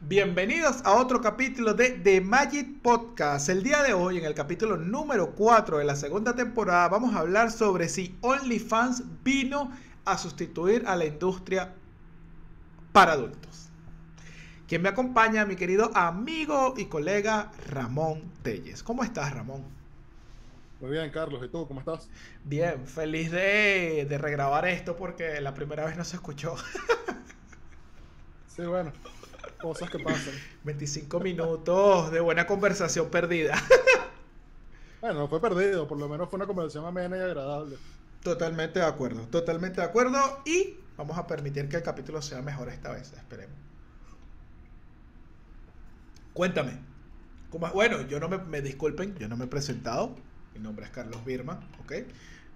Bienvenidos a otro capítulo de The Magic Podcast. El día de hoy, en el capítulo número 4 de la segunda temporada, vamos a hablar sobre si OnlyFans vino a sustituir a la industria para adultos. Quien me acompaña, mi querido amigo y colega Ramón Telles. ¿Cómo estás, Ramón? Muy bien, Carlos. ¿Y tú cómo estás? Bien, feliz de, de regrabar esto porque la primera vez no se escuchó. sí, bueno, cosas que pasan. 25 minutos de buena conversación perdida. bueno, no fue perdido, por lo menos fue una conversación amena y agradable. Totalmente de acuerdo, totalmente de acuerdo. Y vamos a permitir que el capítulo sea mejor esta vez, esperemos. Cuéntame. ¿cómo, bueno, yo no me, me, disculpen, yo no me he presentado. Mi nombre es Carlos Birma, ¿ok?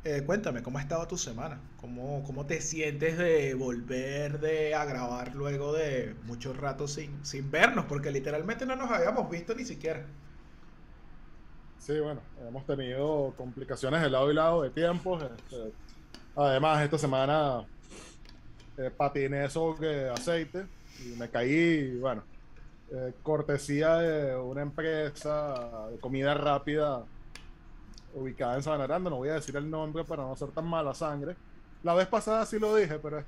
Eh, cuéntame, ¿cómo ha estado tu semana? ¿Cómo, ¿Cómo te sientes de volver de a grabar luego de mucho rato sin, sin vernos? Porque literalmente no nos habíamos visto ni siquiera. Sí, bueno, hemos tenido complicaciones de lado y lado de tiempos. Este, además, esta semana eh, patiné sobre aceite y me caí, bueno, eh, cortesía de una empresa de comida rápida ubicada en Sabana no voy a decir el nombre para no ser tan mala sangre. La vez pasada sí lo dije, pero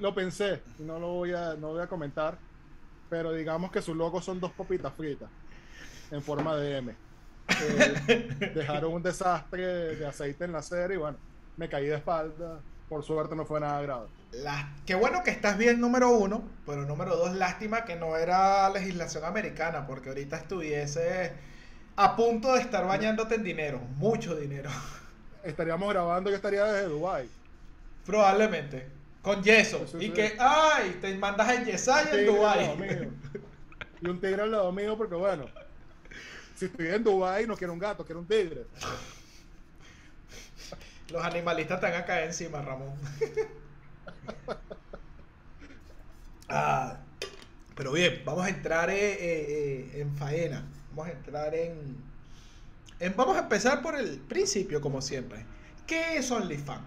lo pensé y no lo voy a, no voy a comentar. Pero digamos que su logo son dos papitas fritas en forma de M. Eh, dejaron un desastre de aceite en la serie y bueno, me caí de espalda. Por suerte no fue nada grave. La... Qué bueno que estás bien, número uno, pero número dos, lástima que no era legislación americana, porque ahorita estuviese a punto de estar bañándote en dinero, mucho dinero. Estaríamos grabando, yo estaría desde Dubai. Probablemente. Con yeso. y que, ay, te mandas en Yesaya en Dubai. Y un tigre al lado mío, porque bueno, si estoy en Dubai no quiero un gato, quiero un tigre. Los animalistas están acá encima, Ramón. ah, pero bien, vamos a entrar eh, eh, eh, en faena vamos a entrar en, Vamos a empezar por el principio, como siempre. ¿Qué es OnlyFans?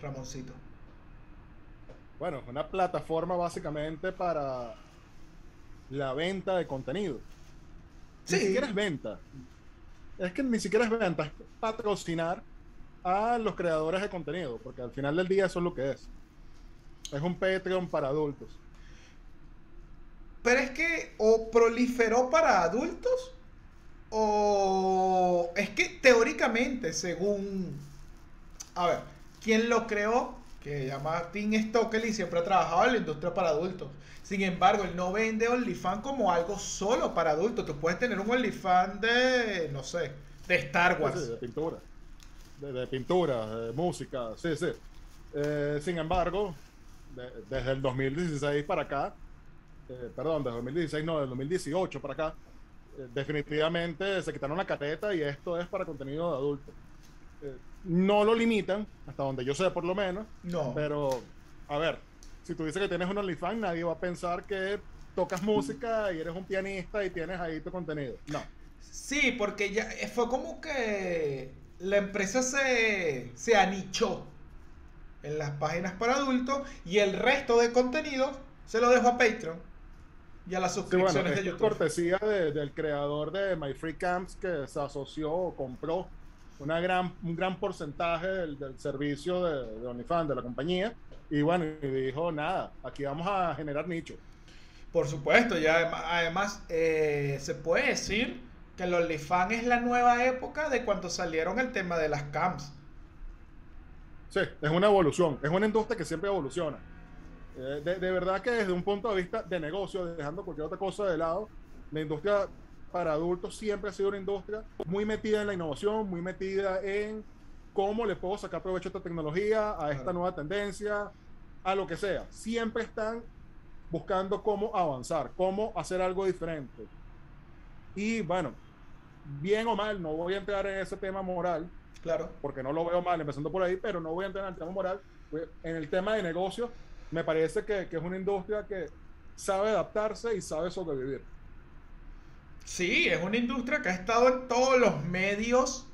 Ramoncito. Bueno, una plataforma básicamente para la venta de contenido. Sí. Ni siquiera es venta. Es que ni siquiera es venta, es patrocinar a los creadores de contenido, porque al final del día eso es lo que es. Es un Patreon para adultos. Pero es que o proliferó para adultos o es que teóricamente, según... A ver, ¿quién lo creó? Que se llama Tim Stockley siempre ha trabajado en la industria para adultos. Sin embargo, él no vende OnlyFans como algo solo para adultos. Tú puedes tener un OnlyFans de, no sé, de Star Wars. de pintura. De, pintura, de música, sí, sí. Eh, sin embargo, desde el 2016 para acá, eh, perdón, de 2016, no, del 2018 para acá, eh, definitivamente se quitaron la careta y esto es para contenido de adulto. Eh, no lo limitan, hasta donde yo sé por lo menos. No. Pero, a ver, si tú dices que tienes un OnlyFans, nadie va a pensar que tocas música y eres un pianista y tienes ahí tu contenido. No. Sí, porque ya fue como que la empresa se, se anichó en las páginas para adultos y el resto de contenido se lo dejó a Patreon y a las suscripciones de YouTube. cortesía del creador de My Free Camps que se asoció o compró una gran, un gran porcentaje del, servicio de, de, OnlyFans, de la compañía. Y bueno, y dijo, nada, aquí vamos a generar nicho. Por supuesto, y además, eh, se puede decir que el OnlyFans es la nueva época de cuando salieron el tema de las cams. Sí, es una evolución, es una industria que siempre evoluciona. Eh, de, verdad que desde un punto de vista de negocio, dejando cualquier otra cosa de lado, la industria para adultos siempre ha sido una industria muy metida en la innovación, muy metida en cómo le puedo sacar provecho a esta tecnología, a esta nueva tendencia, a lo que sea. Siempre están buscando cómo avanzar, cómo hacer algo diferente. Y bueno, bien o mal, no voy a entrar en ese tema moral, claro, porque no lo veo mal empezando por ahí, pero no voy a entrar en el tema moral. En el tema de negocio, me parece que, es una industria que sabe adaptarse y sabe sobrevivir. Sí, es una industria que ha estado en todos los medios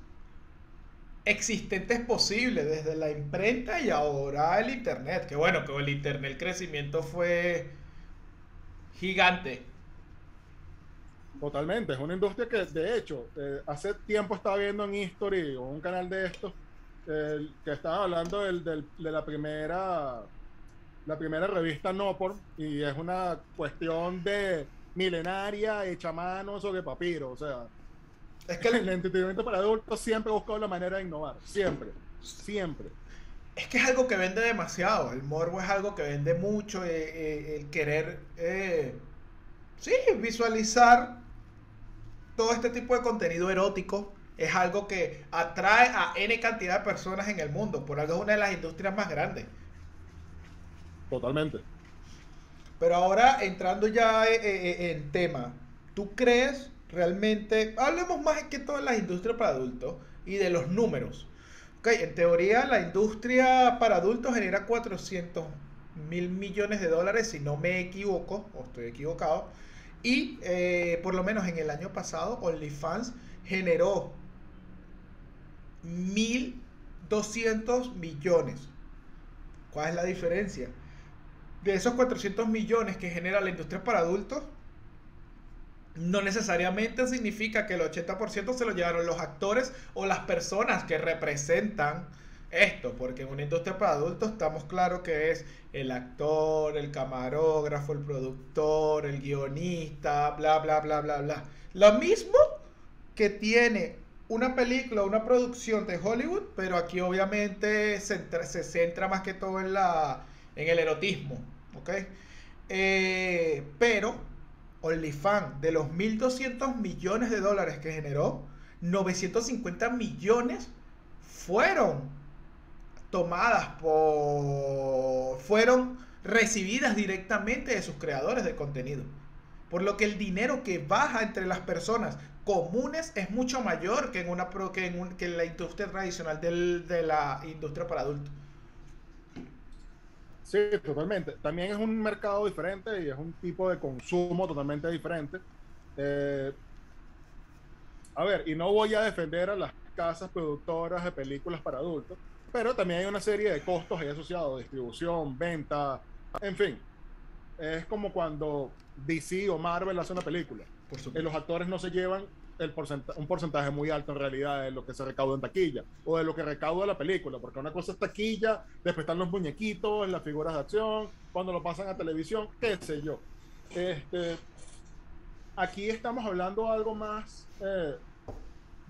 existentes posibles, desde la imprenta y ahora el Internet. Que bueno, que el Internet el crecimiento fue gigante. Totalmente, es una industria que de hecho eh, hace tiempo estaba viendo en History o un canal de estos que estaba hablando del, del, de la primera la primera revista Nopor y es una cuestión de milenaria hecha a mano sobre papiro, o sea, es que el, entretenimiento para adultos siempre ha buscado la manera de innovar, siempre, siempre. Es que es algo que vende demasiado, el morbo es algo que vende mucho, eh, eh, el querer, eh, sí, visualizar todo este tipo de contenido erótico es algo que atrae a N cantidad de personas en el mundo, por algo es una de las industrias más grandes. Totalmente. Pero ahora entrando ya en tema, ¿tú crees realmente, hablemos más que todo de las industrias para adultos y de los números. Ok, en teoría la industria para adultos genera 400 mil millones de dólares, si no me equivoco, o estoy equivocado. Y eh, por lo menos en el año pasado, OnlyFans generó 1.200 millones. ¿Cuál es la diferencia? De esos 400 millones que genera la industria para adultos, no necesariamente significa que el 80% se lo llevaron los actores o las personas que representan esto, porque en una industria para adultos estamos claros que es el actor, el camarógrafo, el productor, el guionista, bla, bla, bla, bla, bla. Lo mismo que tiene una película, una producción de Hollywood, pero aquí obviamente se, se centra más que todo en, la, en el erotismo, ¿ok? Eh, pero OnlyFans, de los 1.200 millones de dólares que generó, 950 millones fueron tomadas por... fueron recibidas directamente de sus creadores de contenido. Por lo que el dinero que baja entre las personas comunes es mucho mayor que en, una, que en, que en la industria tradicional de la industria para adultos. Sí, totalmente. También es un mercado diferente y es un tipo de consumo totalmente diferente. Eh, a ver, y no voy a defender a las casas productoras de películas para adultos, pero también hay una serie de costos ahí asociados, distribución, venta, en fin. Es como cuando DC o Marvel hace una película. Por los actores no se llevan un porcentaje muy alto en realidad de lo que se recauda en taquilla o de lo que recauda la película, porque una cosa es taquilla, después están los muñequitos, las figuras de acción, cuando lo pasan a televisión, qué sé yo. Este, aquí estamos hablando algo más. Eh,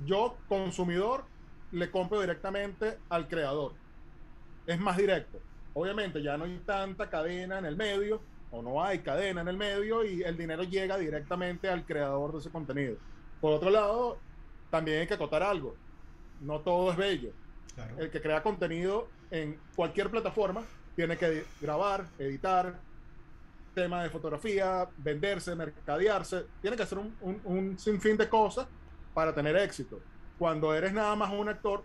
yo, consumidor, le compro directamente al creador. Es más directo. Obviamente ya no hay tanta cadena en el medio, o no hay cadena en el medio, y el dinero llega directamente al creador de ese contenido. Por otro lado, también hay que acotar algo. No todo es bello. El que crea contenido en cualquier plataforma tiene que grabar, editar, tema de fotografía, venderse, mercadearse. Tiene que hacer un, sinfín de cosas para tener éxito. Cuando eres nada más un actor,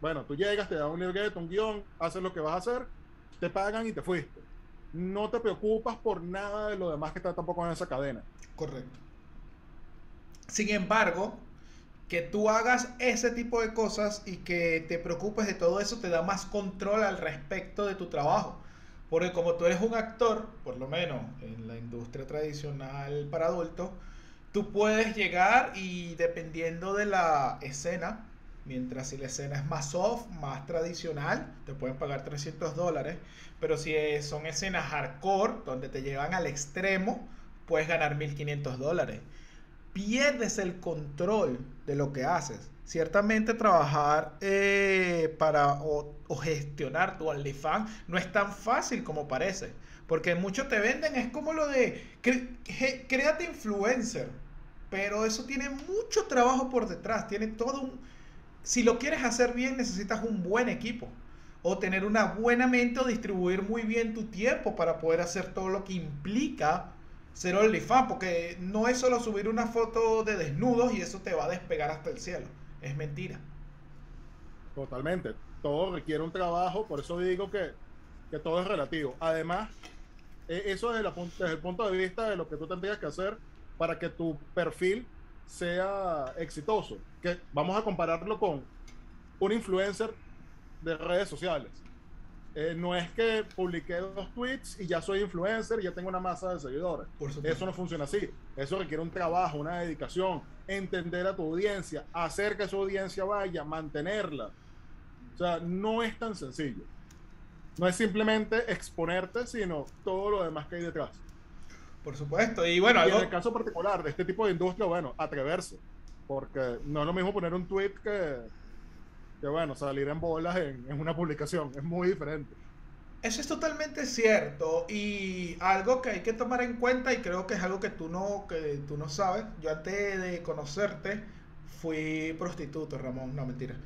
bueno, tú llegas, te dan un libreto, un guion, haces lo que vas a hacer, te pagan y te fuiste. No te preocupas por nada de lo demás que está tampoco en esa cadena. Correcto. Sin embargo, que tú hagas ese tipo de cosas y que te preocupes de todo eso te da más control al respecto de tu trabajo. Porque como tú eres un actor, por lo menos en la industria tradicional para adultos, tú puedes llegar y dependiendo de la escena, mientras si la escena es más soft, más tradicional, te pueden pagar 300 dólares, pero si son escenas hardcore, donde te llevan al extremo, puedes ganar 1500 dólares pierdes el control de lo que haces. Ciertamente trabajar eh, para o, gestionar tu OnlyFans no es tan fácil como parece. Porque muchos te venden, es como lo de créate influencer. Pero eso tiene mucho trabajo por detrás. Tiene todo un. Si lo quieres hacer bien, necesitas un buen equipo. O tener una buena mente o distribuir muy bien tu tiempo para poder hacer todo lo que implica ser OnlyFans, porque no es solo subir una foto de desnudos y eso te va a despegar hasta el cielo. Es mentira. Totalmente. Todo requiere un trabajo, por eso digo que, todo es relativo. Además, e, eso desde, desde el punto de vista de lo que tú tendrías que hacer para que tu perfil sea exitoso. Que vamos a compararlo con un influencer de redes sociales. Eh, no es que publiqué dos tweets y ya soy influencer y ya tengo una masa de seguidores. Eso no funciona así. Eso requiere un trabajo, una dedicación, entender a tu audiencia, hacer que su audiencia vaya, mantenerla. O sea, no es tan sencillo. No es simplemente exponerte, sino todo lo demás que hay detrás. Por supuesto. Y bueno, en el caso particular de este tipo de industria, bueno, atreverse. Porque no es lo mismo poner un tweet que que bueno, salir en bolas en, en una publicación, es muy diferente. Eso es totalmente cierto y algo que hay que tomar en cuenta y creo que es algo que tú no, que tú no sabes. Yo antes de conocerte fui prostituto, Ramón, no mentira.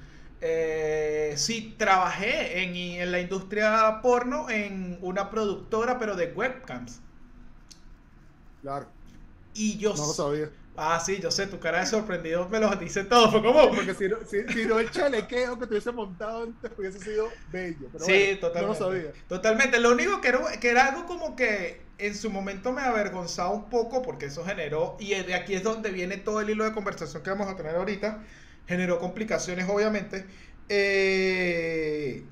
Eh, sí, trabajé en, en, la industria porno en una productora, pero de webcams. Claro. Y yo no lo sabía. Ah, sí, yo sé, tu cara de sorprendido me lo dice todo. Fue como. Porque si no, si, no el chalequeo que te hubiese montado antes hubiese sido bello. Pero sí, totalmente. No lo sabía. Totalmente. Lo único que era, que era algo como que en su momento me avergonzaba un poco porque eso generó. Y de aquí es donde viene todo el hilo de conversación que vamos a tener ahorita. Generó complicaciones, obviamente. Eh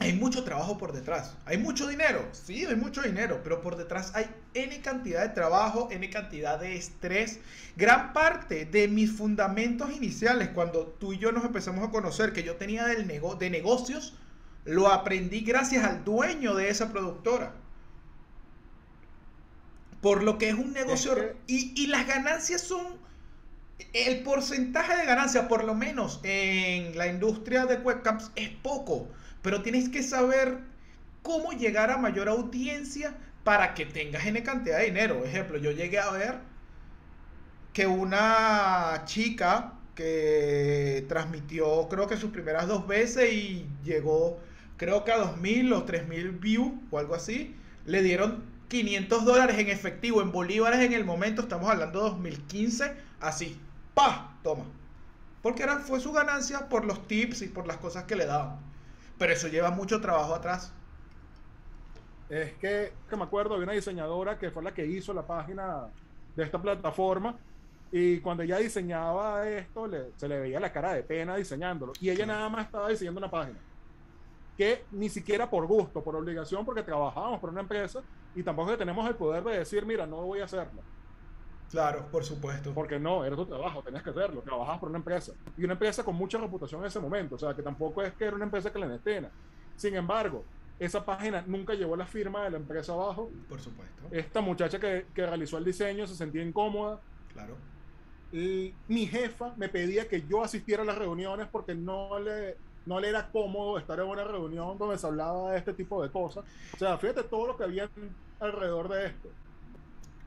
hay mucho trabajo por detrás. Hay mucho dinero, sí, hay mucho dinero, pero por detrás hay N cantidad de trabajo, N cantidad de estrés. Gran parte de mis fundamentos iniciales, cuando tú y yo nos empezamos a conocer, que yo tenía del de negocios, lo aprendí gracias al dueño de esa productora. Por lo que es un negocio... Y, y las ganancias son... El porcentaje de ganancia, por lo menos en la industria de webcams, es poco pero tienes que saber cómo llegar a mayor audiencia para que tengas N cantidad de dinero. Ejemplo, yo llegué a ver que una chica que transmitió creo que sus primeras dos veces y llegó creo que a 2.000 o 3.000 views o algo así, le dieron 500 dólares en efectivo, en bolívares en el momento, estamos hablando de 2015, así, pa, toma. Porque era, fue su ganancia por los tips y por las cosas que le daban. Pero eso lleva mucho trabajo atrás. Es que, que me acuerdo, de una diseñadora que fue la que hizo la página de esta plataforma y cuando ella diseñaba esto, se le veía la cara de pena diseñándolo. Y ella nada más estaba diseñando una página. Que ni siquiera por gusto, por obligación, porque trabajábamos por una empresa y tampoco tenemos el poder de decir, mira, no voy a hacerlo. Claro, por supuesto. Porque no, era tu trabajo, tenías que hacerlo, trabajabas por una empresa. Y una empresa con mucha reputación en ese momento, o sea, que tampoco es que era una empresa clandestina. Sin embargo, esa página nunca llevó la firma de la empresa abajo. Por supuesto. Esta muchacha que, que realizó el diseño se sentía incómoda. Claro. Y mi jefa me pedía que yo asistiera a las reuniones porque no le, no le era cómodo estar en una reunión donde se hablaba de este tipo de cosas. O sea, fíjate todo lo que había alrededor de esto.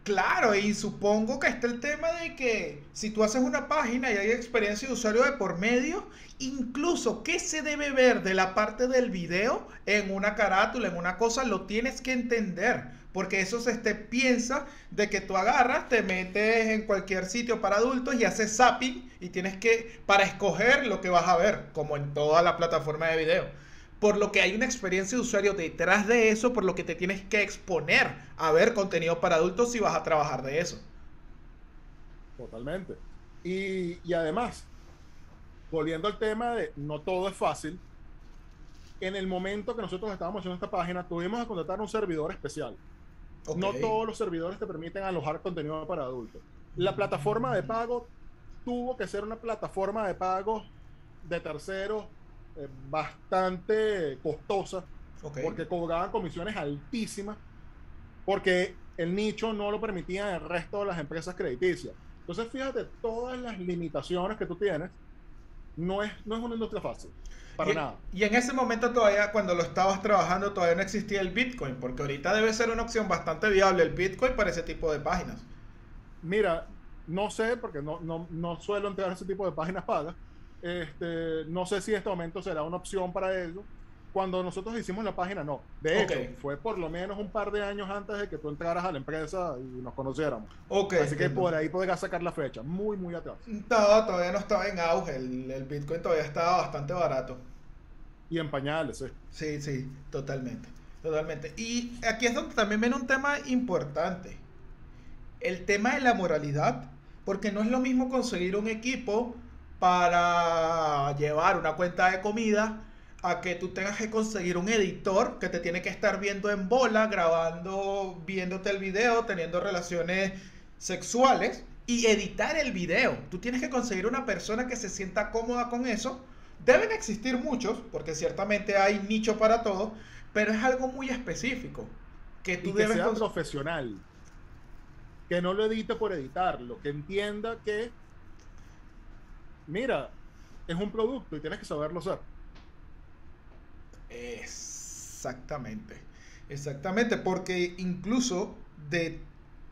Claro, y supongo que está el tema de que si tú haces una página y hay experiencia de usuario de por medio, incluso qué se debe ver de la parte del video en una carátula, en una cosa, lo tienes que entender. Porque eso se te piensa de que tú agarras, te metes en cualquier sitio para adultos y haces zapping y tienes que, para escoger lo que vas a ver, como en toda la plataforma de video por lo que hay una experiencia de usuario detrás de eso, por lo que te tienes que exponer a ver contenido para adultos si vas a trabajar de eso. Totalmente. Y, y además, volviendo al tema de no todo es fácil, en el momento que nosotros estábamos haciendo esta página, tuvimos que contratar un servidor especial. No todos los servidores te permiten alojar contenido para adultos. La plataforma de pago tuvo que ser una plataforma de pago de terceros eh, bastante costosa, porque cobraban comisiones altísimas, porque el nicho no lo permitía el resto de las empresas crediticias. Entonces, fíjate, todas las limitaciones que tú tienes, no es, no es una industria fácil. Para nada. Y en ese momento todavía, cuando lo estabas trabajando, todavía no existía el Bitcoin, porque ahorita debe ser una opción bastante viable el Bitcoin para ese tipo de páginas. Mira, no sé, porque no, no, no suelo entrar a ese tipo de páginas pagas, este, no sé si este momento será una opción para ello. Cuando nosotros hicimos la página, no. De hecho, fue por lo menos un par de años antes de que tú entraras a la empresa y nos conociéramos. Así que por ahí podrás sacar la fecha. Muy, muy atrás. No, todavía no estaba en auge. El, Bitcoin todavía estaba bastante barato. Y en pañales, sí. Sí, sí, totalmente. Totalmente. Y aquí es donde también viene un tema importante. El tema de la moralidad. Porque no es lo mismo conseguir un equipo para llevar una cuenta de comida a que tú tengas que conseguir un editor que te tiene que estar viendo en bola, grabando, viéndote el video, teniendo relaciones sexuales y editar el video. Tú tienes que conseguir una persona que se sienta cómoda con eso. Deben existir muchos, porque ciertamente hay nicho para todo, pero es algo muy específico. Que tú debes sea profesional. Que no lo edite por editarlo, que entienda que, mira, es un producto y tienes que saberlo hacer. Exactamente. Exactamente, porque incluso de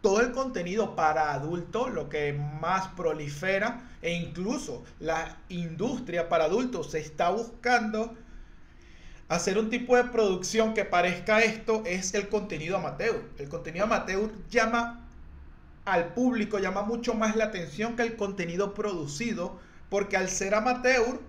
todo el contenido para adultos, lo que más prolifera, e incluso la industria para adultos se está buscando hacer un tipo de producción que parezca esto, es el contenido amateur. El contenido amateur llama al público, llama mucho más la atención que el contenido producido, porque al ser amateur,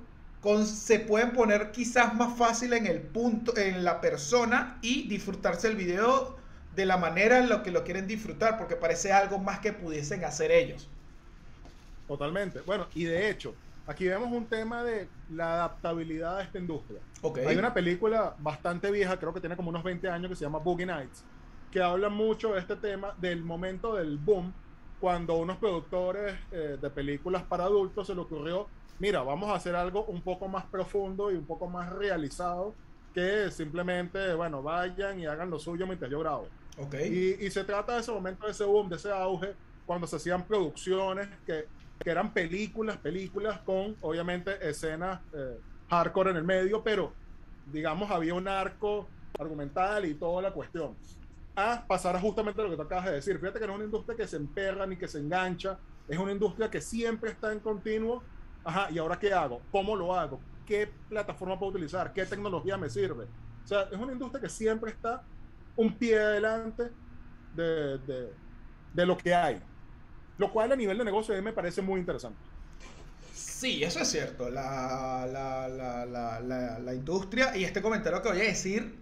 se pueden poner quizás más fácil en el punto, en la persona y disfrutarse el video de la manera en la que lo quieren disfrutar, porque parece algo más que pudiesen hacer ellos. Totalmente. Bueno, y de hecho, aquí vemos un tema de la adaptabilidad a esta industria. Hay una película bastante vieja, creo que tiene como unos 20 años, que se llama Boogie Nights, que habla mucho de este tema del momento del boom, cuando unos productores eh, de películas para adultos se le ocurrió mira, vamos a hacer algo un poco más profundo y un poco más realizado que simplemente, bueno, vayan y hagan lo suyo mientras yo grabo. Okay. Y, se trata de ese momento, de ese boom, de ese auge, cuando se hacían producciones que, que eran películas, películas con, obviamente, escenas eh, hardcore en el medio, pero, digamos, había un arco argumental y toda la cuestión. A pasar a justamente lo que tú acabas de decir. Fíjate que no es una industria que se emperra ni que se engancha, es una industria que siempre está en continuo Ajá, ¿y ahora qué hago? ¿Cómo lo hago? ¿Qué plataforma puedo utilizar? ¿Qué tecnología me sirve? O sea, es una industria que siempre está un pie adelante de, de, lo que hay. Lo cual a nivel de negocio me parece muy interesante. Sí, eso es cierto. La, la, la, la, industria y este comentario que voy a decir,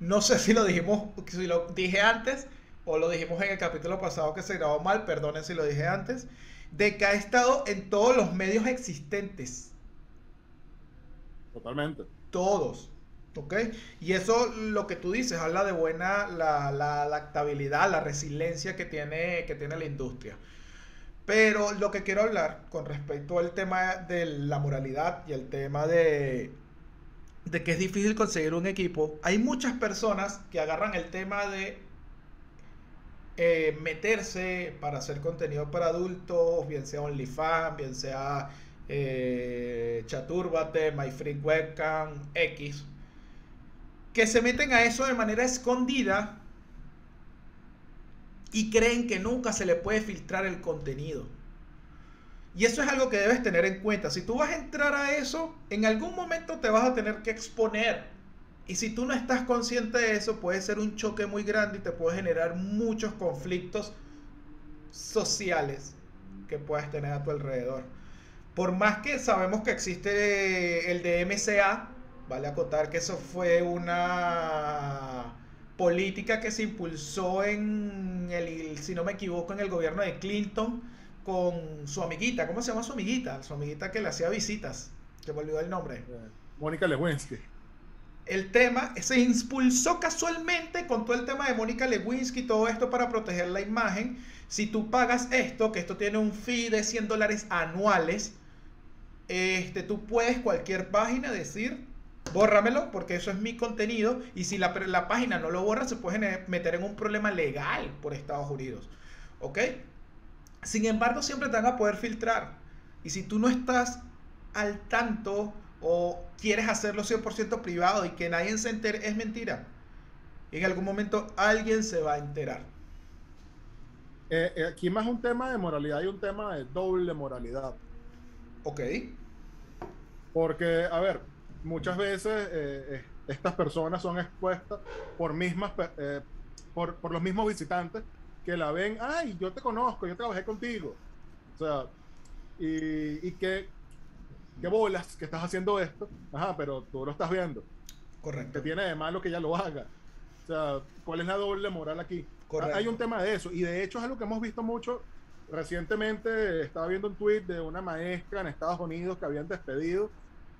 no sé si lo dijimos, si lo dije antes o lo dijimos en el capítulo pasado que se grabó mal, perdonen si lo dije antes de que ha estado en todos los medios existentes. Totalmente. Todos. ¿Ok? Y eso lo que tú dices, habla de buena la, la adaptabilidad, la resiliencia que tiene, que tiene la industria. Pero lo que quiero hablar con respecto al tema de la moralidad y el tema de, de que es difícil conseguir un equipo, hay muchas personas que agarran el tema de eh, meterse para hacer contenido para adultos, bien sea OnlyFans, bien sea eh, Chaturbate, MyFreeWebcam, X, que se meten a eso de manera escondida y creen que nunca se le puede filtrar el contenido. Y eso es algo que debes tener en cuenta. Si tú vas a entrar a eso, en algún momento te vas a tener que exponer y si tú no estás consciente de eso, puede ser un choque muy grande y te puede generar muchos conflictos sociales que puedes tener a tu alrededor. Por más que sabemos que existe el DMCA, vale acotar que eso fue una política que se impulsó en el, si no me equivoco, en el gobierno de Clinton con su amiguita. ¿Cómo se llama su amiguita? Su amiguita que le hacía visitas. Se me olvidó el nombre. Mónica Lewinsky el tema se impulsó casualmente con todo el tema de Mónica Lewinsky y todo esto para proteger la imagen. Si tú pagas esto, que esto tiene un fee de 100 dólares anuales, este, tú puedes cualquier página decir, bórramelo porque eso es mi contenido y si la, la página no lo borra se puede meter en un problema legal por Estados Unidos. ¿Ok? Sin embargo, siempre te van a poder filtrar. Y si tú no estás al tanto o quieres hacerlo 100% privado y que nadie se entere, es mentira. En algún momento alguien se va a enterar. Eh, eh, aquí más un tema de moralidad y un tema de doble moralidad. Ok. Porque, a ver, muchas veces eh, estas personas son expuestas por mismas por, por, los mismos visitantes que la ven, ay, yo te conozco, yo trabajé contigo. O sea, y, y que qué bolas que estás haciendo esto, ajá, pero tú lo estás viendo. Correcto. Que tiene de malo que ella lo haga. O sea, ¿cuál es la doble moral aquí? Correcto. Hay un tema de eso, y de hecho es algo que hemos visto mucho. Recientemente estaba viendo un tweet de una maestra en Estados Unidos que habían despedido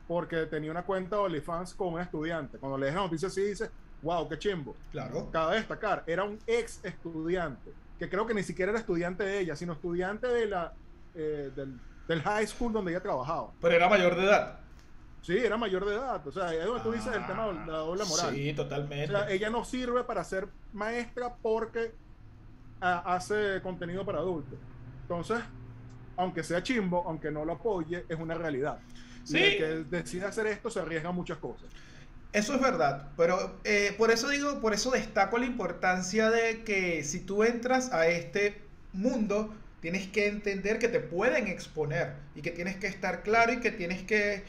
porque tenía una cuenta de OnlyFans con un estudiante. Cuando lees la noticia así dice, wow, qué chimbo. Claro. Cabe destacar, era un ex estudiante, que creo que ni siquiera era estudiante de ella, sino estudiante de la, eh, del, del high school donde ella trabajaba. Pero era mayor de edad. Sí, era mayor de edad. O sea, es donde tú dices el tema de la doble moral. Sí, O totalmente. sea, ella no sirve para ser maestra porque ah, hace contenido para adultos. Entonces, aunque sea chimbo, aunque no lo apoye, es una realidad. Y Sí. el que decide hacer esto se arriesga a muchas cosas. Eso es verdad, pero eh, por eso digo, por eso destaco la importancia de que si tú entras a este mundo, tienes que entender que te pueden exponer y que tienes que estar claro y que tienes que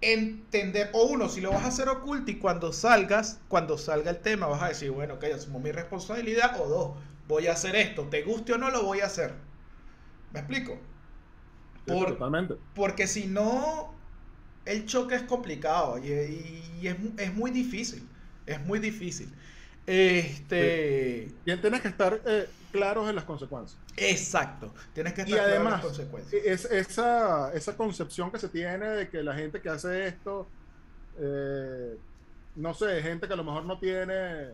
entender, o uno, si lo vas a hacer oculto y cuando salgas, cuando salga el tema, vas a decir, bueno, ok, asumo mi responsabilidad, o dos, voy a hacer esto, te guste o no, lo voy a hacer. ¿Me explico? Por- Totalmente. Porque si no, el choque es complicado y, y es, es muy difícil. Es muy difícil. Este. Y tienes que estar eh, claros en las consecuencias. Exacto. Tienes que Y estar claro en las consecuencias. es, esa, esa concepción que se tiene de que la gente que hace esto, eh, no sé, gente que a lo mejor no tiene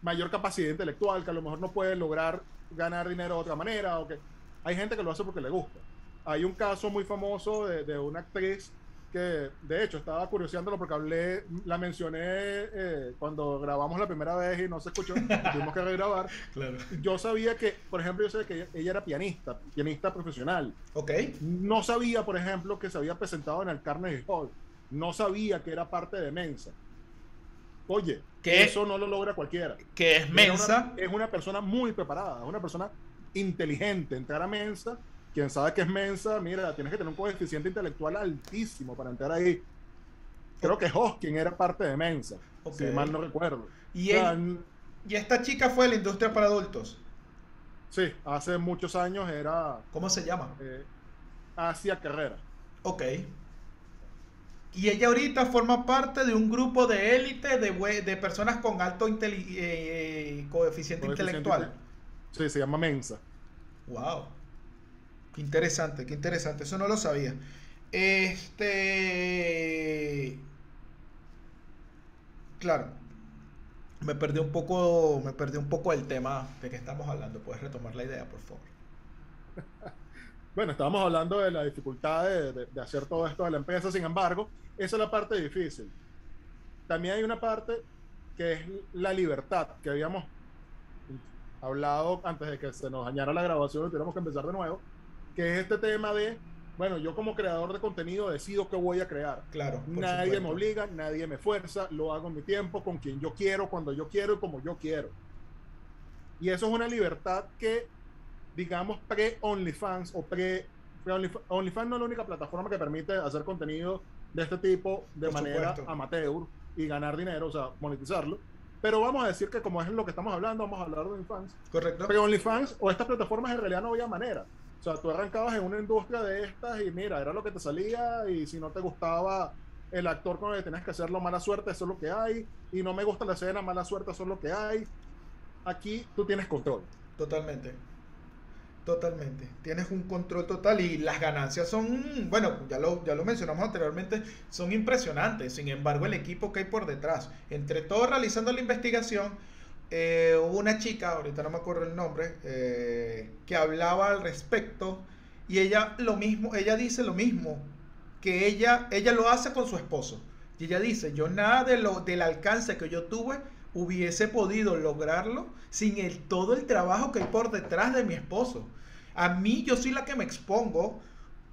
mayor capacidad intelectual, que a lo mejor no puede lograr ganar dinero de otra manera, o que hay gente que lo hace porque le gusta. Hay un caso muy famoso de, de una actriz que, de hecho, estaba curioseándolo porque hablé, la mencioné eh, cuando grabamos la primera vez y no se escuchó, tuvimos que regrabar Claro. yo sabía que, por ejemplo, yo sabía que ella, ella era pianista, pianista profesional. Ok. No sabía, por ejemplo, que se había presentado en el Carnegie Hall. No sabía que era parte de Mensa. Oye, ¿Qué? eso no lo logra cualquiera. Que es mensa. una- es una persona muy preparada, es una persona inteligente. Entrar a Mensa, quien sabe que es Mensa, mira, tienes que tener un coeficiente intelectual altísimo para entrar ahí. Creo que Hoskin era parte de Mensa, si mal no recuerdo. Y, O sea, él- n- y esta chica fue de la industria para adultos. sí, hace muchos años era ¿Cómo se llama? eh, hacia carrera. Ok. Y ella ahorita forma parte de un grupo de élite de, personas con alto eh, coeficiente Coeficiente intelectual. Sí, se llama Mensa. Wow. Qué interesante, qué interesante. Eso no lo sabía. Este. Claro. Me perdí un poco. Me perdí un poco el tema de que estamos hablando. Puedes retomar la idea, por favor. Bueno, estábamos hablando de la dificultad de, de- hacer todo esto de la empresa, sin embargo, esa es la parte difícil. También hay una parte que es la libertad, que habíamos hablado antes de que se nos dañara la grabación y tuviéramos que empezar de nuevo, que es este tema de, bueno, yo como creador de contenido decido qué voy a crear. Claro. Nadie supuesto. me obliga, nadie me fuerza, lo hago en mi tiempo, con quien yo quiero, cuando yo quiero y como yo quiero. Y eso es una libertad que, digamos, pre-OnlyFans o pre... pre-OnlyFans OnlyFans no es la única plataforma que permite hacer contenido de este tipo de Por manera supuesto. amateur y ganar dinero, o sea, monetizarlo. Pero vamos a decir que como es lo que estamos hablando, vamos a hablar de OnlyFans. Correcto. Pero OnlyFans o estas plataformas en realidad no había manera. O sea, tú arrancabas en una industria de estas y mira, era lo que te salía y si no te gustaba el actor con el que tenías que hacerlo, mala suerte, eso es lo que hay. Y no me gusta la escena, mala suerte, eso es lo que hay. Aquí tú tienes control. Totalmente. Totalmente. Tienes un control total y las ganancias son, bueno, ya lo, ya lo mencionamos anteriormente, son impresionantes. Sin embargo, el equipo que hay por detrás, entre todos realizando la investigación, eh, hubo una chica, ahorita no me acuerdo el nombre, eh, que hablaba al respecto y ella lo mismo, ella dice lo mismo, que ella, ella lo hace con su esposo. Y ella dice, yo nada de lo, del alcance que yo tuve hubiese podido lograrlo sin el, todo el trabajo que hay por detrás de mi esposo. A mí yo soy la que me expongo,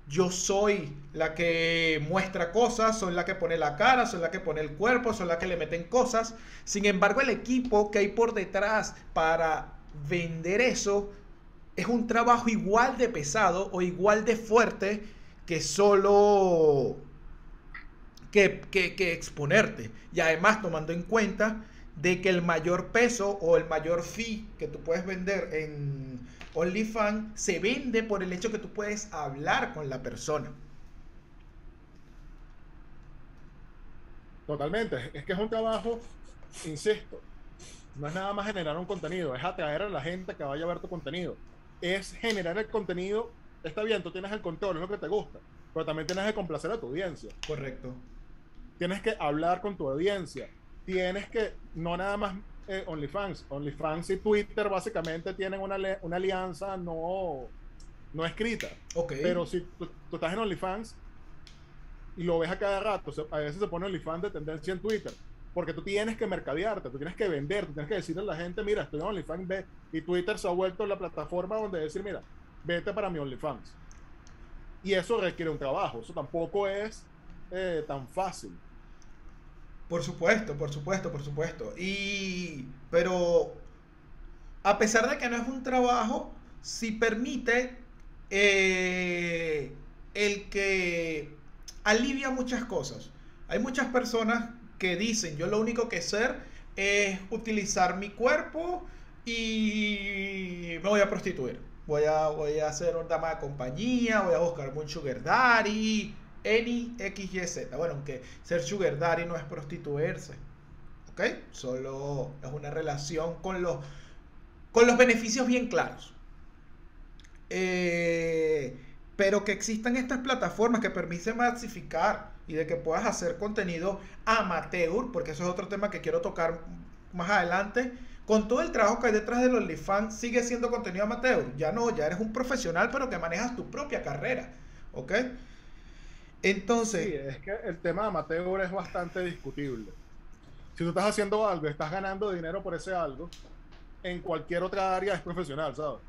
yo soy la que muestra cosas, soy la que pone la cara, soy la que pone el cuerpo, soy la que le meten cosas. Sin embargo, el equipo que hay por detrás para vender eso es un trabajo igual de pesado o igual de fuerte que solo que, que, exponerte. Y además tomando en cuenta de que el mayor peso o el mayor fee que tú puedes vender en OnlyFans se vende por el hecho que tú puedes hablar con la persona. Totalmente. Es que es un trabajo, insisto, no es nada más generar un contenido, es atraer a la gente que vaya a ver tu contenido. Es generar el contenido, está bien, tú tienes el control, es lo que te gusta, pero también tienes que complacer a tu audiencia. Correcto. Tienes que hablar con tu audiencia. Tienes que, no nada más eh, OnlyFans. OnlyFans y Twitter básicamente tienen una, una alianza no, no escrita. Okay. Pero si tú, estás en OnlyFans y lo ves a cada rato, a veces se pone OnlyFans de tendencia en Twitter. Porque tú tienes que mercadearte, tú tienes que vender, tú tienes que decirle a la gente, mira, estoy en OnlyFans, ve. Y Twitter se ha vuelto la plataforma donde decir, mira, vete para mi OnlyFans. Y eso requiere un trabajo, eso tampoco es eh, tan fácil. Por supuesto, por supuesto, por supuesto. Y, pero, a pesar de que no es un trabajo, sí permite eh, el que alivia muchas cosas. Hay muchas personas que dicen, yo lo único que ser es utilizar mi cuerpo y me voy a prostituir. Voy a, voy a hacer un dama de compañía, voy a buscar un sugar daddy, any XYZ. Bueno, aunque ser sugar daddy no es prostituirse. ¿Ok? Solo es una relación con los, con los beneficios bien claros. Eh, pero que existan estas plataformas que permiten masificar y de que puedas hacer contenido amateur, porque eso es otro tema que quiero tocar más adelante. Con todo el trabajo que hay detrás del OnlyFans, sigue siendo contenido amateur. Ya no, ya eres un profesional, pero que manejas tu propia carrera. ¿Ok? Entonces. Sí, es que el tema amateur es bastante discutible. Si tú estás haciendo algo, estás ganando dinero por ese algo, en cualquier otra área es profesional, ¿sabes?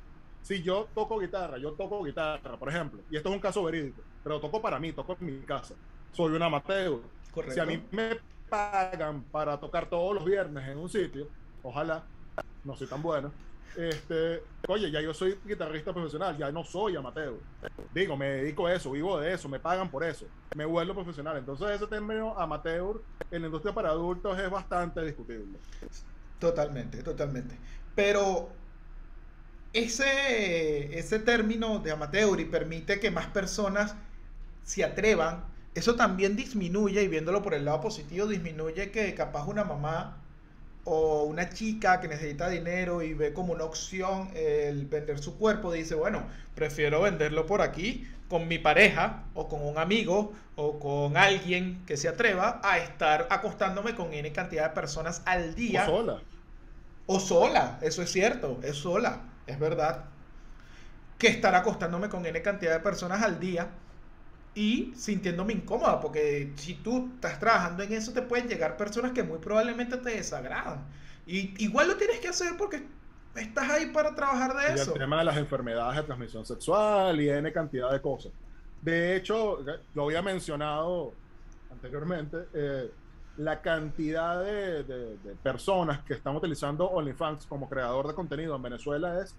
Si yo toco guitarra, yo toco guitarra, por ejemplo, y esto es un caso verídico, pero toco para mí, toco en mi casa. Soy un amateur. Correcto. Si a mí me pagan para tocar todos los viernes en un sitio, ojalá, no soy tan bueno, este, oye, ya yo soy guitarrista profesional, ya no soy amateur. Digo, me dedico a eso, vivo de eso, me pagan por eso, me vuelvo profesional. Entonces ese término amateur en la industria para adultos es bastante discutible. Totalmente, totalmente. Pero ese, ese término de amateur y permite que más personas se atrevan, eso también disminuye, y viéndolo por el lado positivo, disminuye que capaz una mamá o una chica que necesita dinero y ve como una opción el vender su cuerpo, dice, bueno, prefiero venderlo por aquí con mi pareja o con un amigo o con alguien que se atreva a estar acostándome con N cantidad de personas al día. O sola. O sola, eso es cierto, es sola, es verdad. Que estar acostándome con N cantidad de personas al día y sintiéndome incómoda, porque si tú estás trabajando en eso, te pueden llegar personas que muy probablemente te desagradan. Y igual lo tienes que hacer porque estás ahí para trabajar de eso. El tema de las enfermedades de transmisión sexual y N cantidad de cosas. De hecho, lo había mencionado anteriormente, eh, la cantidad de, de, personas que están utilizando OnlyFans como creador de contenido en Venezuela es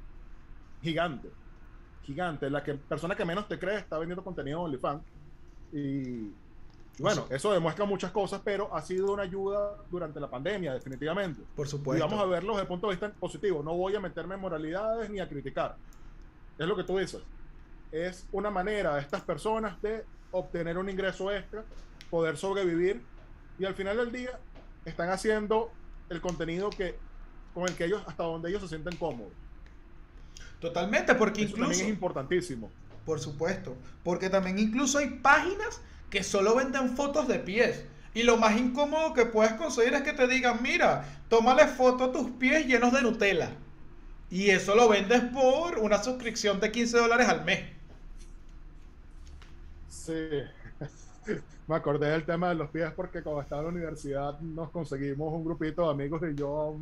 gigante gigante. La que, persona que menos te cree está vendiendo contenido en OnlyFans. Y, bueno, eso demuestra muchas cosas, pero ha sido una ayuda durante la pandemia, definitivamente. Por supuesto. Y vamos a verlo desde el punto de vista positivo. No voy a meterme en moralidades ni a criticar. Es lo que tú dices. Es una manera de estas personas de obtener un ingreso extra, poder sobrevivir y al final del día están haciendo el contenido que con el que ellos hasta donde ellos se sienten cómodos. Totalmente, porque incluso... También es importantísimo. Por supuesto, porque también incluso hay páginas que solo venden fotos de pies. Y lo más incómodo que puedes conseguir es que te digan, mira, tómale foto a tus pies llenos de Nutella. Y eso lo vendes por una suscripción de 15 dólares al mes. Sí. Me acordé del tema de los pies porque cuando estaba en la universidad nos conseguimos un grupito de amigos y yo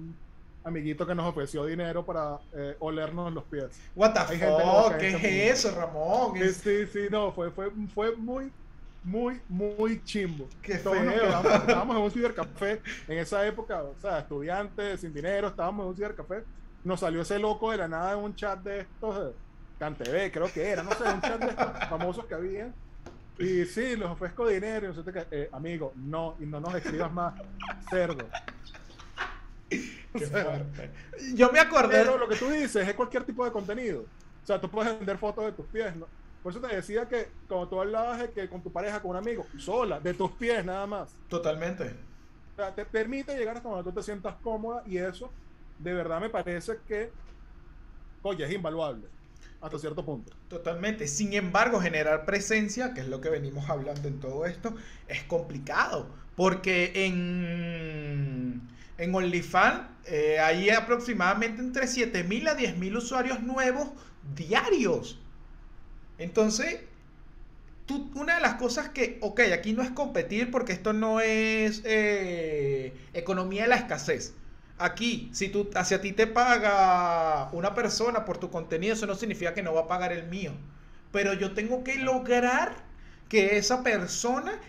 amiguito que nos ofreció dinero para eh, olernos los pies. What the fuck, ¿qué es eso, Ramón? Sí, sí, sí, no, fue, fue, fue muy, muy, muy chimbo. Qué feo. estábamos en un cibercafé en esa época, o sea, estudiantes sin dinero, estábamos en un cibercafé. Nos salió ese loco de la nada en un chat de estos, CanTV, creo que era, no sé, un chat de estos famosos que había. Y sí, les ofrezco dinero. Y eh, amigo, no, y no nos escribas más, cerdo. Yo me acordé. Pero lo que tú dices es cualquier tipo de contenido. O sea, tú puedes vender fotos de tus pies, ¿no? Por eso te decía que como tú hablabas de que con tu pareja, con un amigo, sola, de tus pies nada más. Totalmente. O sea, te permite llegar hasta donde tú te sientas cómoda y eso de verdad me parece que, oye, es invaluable. hasta cierto punto. Totalmente. Sin embargo, generar presencia, que es lo que venimos hablando en todo esto, es complicado. Porque en, en OnlyFans eh, hay aproximadamente entre 7.000 a 10.000 usuarios nuevos diarios. Entonces, una de las cosas que, ok, aquí no es competir porque esto no es eh, economía de la escasez. Aquí, si tú, hacia ti te paga una persona por tu contenido, eso no significa que no va a pagar el mío. Pero yo tengo que lograr que esa persona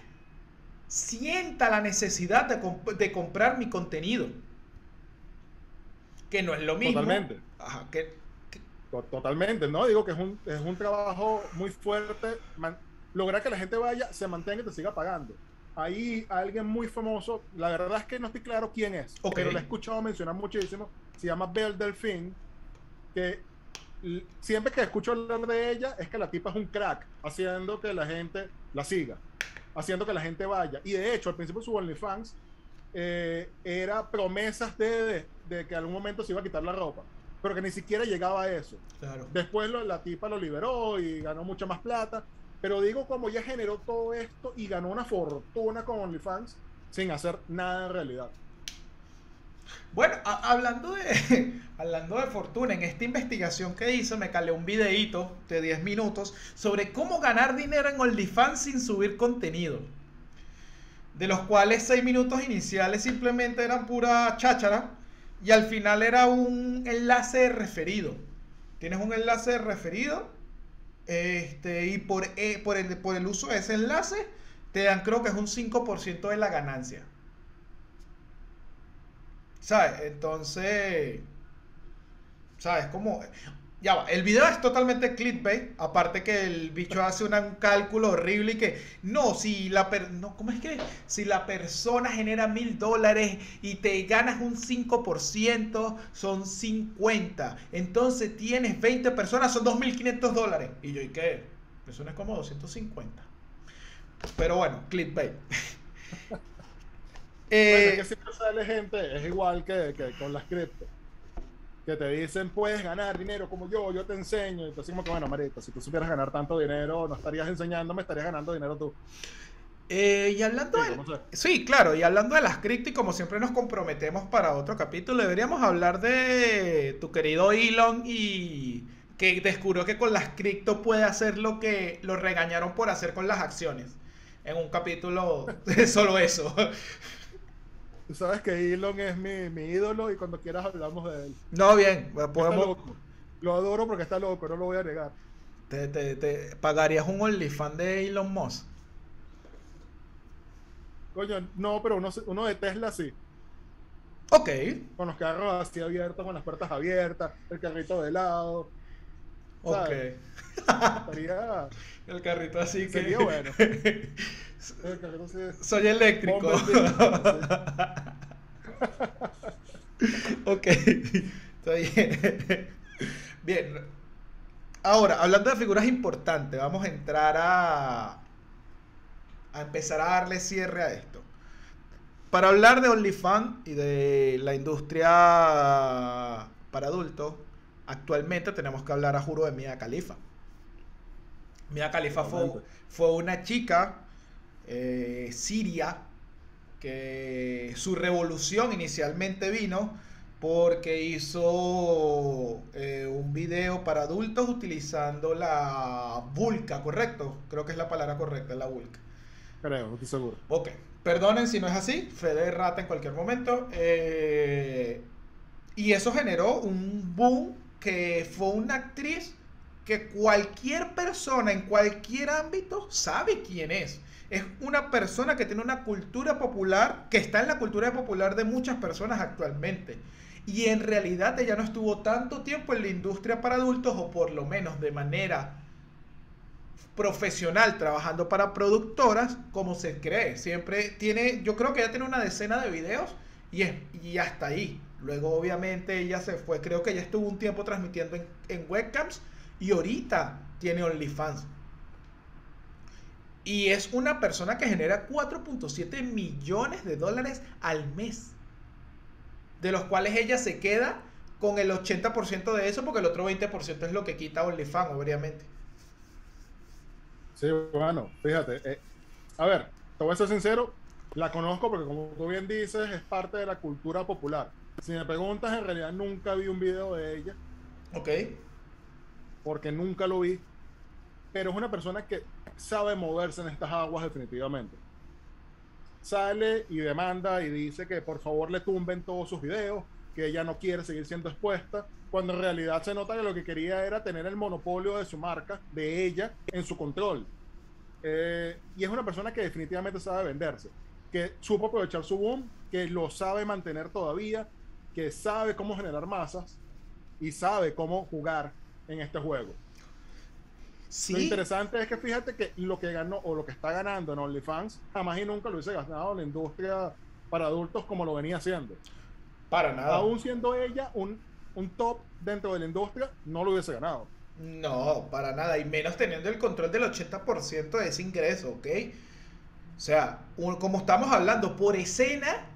sienta la necesidad de, comprar mi contenido. Que no es lo mismo. Totalmente. Ajá, que, Totalmente, ¿no? Digo que es un, es un trabajo muy fuerte. lograr que la gente vaya, se mantenga y te siga pagando ahí alguien muy famoso, la verdad es que no estoy claro quién es, pero lo he escuchado mencionar muchísimo, se llama Belle Delphine, que siempre que escucho hablar de ella es que la tipa es un crack, haciendo que la gente la siga, haciendo que la gente vaya. Y de hecho, al principio su OnlyFans eh, era promesas de, de, que algún momento se iba a quitar la ropa, pero que ni siquiera llegaba a eso. Después la tipa lo liberó y ganó mucha más plata. Pero digo, como ya generó todo esto y ganó una fortuna con OnlyFans sin hacer nada en realidad. Bueno, hablando de hablando de fortuna, en esta investigación que hice me calé un videíto de 10 minutos sobre cómo ganar dinero en OnlyFans sin subir contenido. De los cuales 6 minutos iniciales simplemente eran pura cháchara y al final era un enlace de referido. Tienes un enlace de referido este, y por, eh, el, por el uso de ese enlace, te dan creo que es un 5% de la ganancia. ¿Sabes? Entonces, ¿sabes? Como, ya va, el video es totalmente clickbait, aparte que el bicho hace un cálculo horrible y que, no, si la, per no, ¿cómo es que? Si la persona genera mil dólares y te ganas un 5%, son 50. Entonces tienes 20 personas, son 2.500 dólares. Y yo, ¿y qué? Eso no es como 250. Pero bueno, clickbait. eh, que siempre sale gente, es igual que, que con las cripto que te dicen puedes ganar dinero como yo, yo te enseño. Y tú como que, bueno, Marita, si tú supieras ganar tanto dinero, no estarías enseñándome, estarías ganando dinero tú. Eh, y hablando de, sí, claro, y hablando de las cripto y como siempre nos comprometemos para otro capítulo, deberíamos hablar de tu querido Elon y que descubrió que con las cripto puede hacer lo que lo regañaron por hacer con las acciones. En un capítulo solo eso. Tú sabes que Elon es mi, mi, ídolo y cuando quieras hablamos de él. No, bien, podemos... Lo adoro porque está loco, no lo voy a negar. ¿Te, te, te pagarías un OnlyFans de Elon Musk? Coño, no, pero uno, uno de Tesla sí. Ok. Con los carros así abiertos, con las puertas abiertas, el carrito de lado. Ok. Estaría... El carrito así que. Sería bueno. Soy eléctrico. ok. bien. bien. Ahora, hablando de figuras importantes, vamos a entrar a. a empezar a darle cierre a esto. Para hablar de OnlyFans y de la industria para adultos, actualmente tenemos que hablar a juro de Mia Khalifa. Mia Khalifa fue, fue una chica eh, siria que su revolución inicialmente vino porque hizo eh, un video para adultos utilizando la vulca, ¿correcto? Creo que es la palabra correcta, la vulca. Creo, estoy seguro. Ok, perdonen si no es así, Fede rata en cualquier momento. Eh, y eso generó un boom que fue una actriz que cualquier persona en cualquier ámbito sabe quién es. Es una persona que tiene una cultura popular, que está en la cultura popular de muchas personas actualmente. Y en realidad ella no estuvo tanto tiempo en la industria para adultos, o por lo menos de manera profesional trabajando para productoras, como se cree. Siempre tiene, yo creo que ella tiene una decena de videos y, es, y hasta ahí. Luego obviamente ella se fue, creo que ella estuvo un tiempo transmitiendo en, en webcams y ahorita tiene OnlyFans. Y es una persona que genera 4.7 millones de dólares al mes. De los cuales ella se queda con el 80% de eso, porque el otro 20% es lo que quita OnlyFans, obviamente. Sí, bueno, fíjate. Eh, a ver, te voy a ser sincero, la conozco porque como tú bien dices, es parte de la cultura popular. Si me preguntas, en realidad nunca vi un video de ella. Ok. Porque nunca lo vi. Pero es una persona que sabe moverse en estas aguas definitivamente. Sale y demanda y dice que por favor le tumben todos sus videos, que ella no quiere seguir siendo expuesta, cuando en realidad se nota que lo que quería era tener el monopolio de su marca, de ella, en su control. Eh, y es una persona que definitivamente sabe venderse, que supo aprovechar su boom, que lo sabe mantener todavía, que sabe cómo generar masas y sabe cómo jugar en este juego. Lo interesante es que fíjate que lo que ganó o lo que está ganando en OnlyFans jamás y nunca lo hubiese ganado en la industria para adultos como lo venía haciendo. Para nada. Aún siendo ella un, un top dentro de la industria, no lo hubiese ganado. No, para nada. Y menos teniendo el control del 80% de ese ingreso, ¿ok? O sea, como estamos hablando, por escena,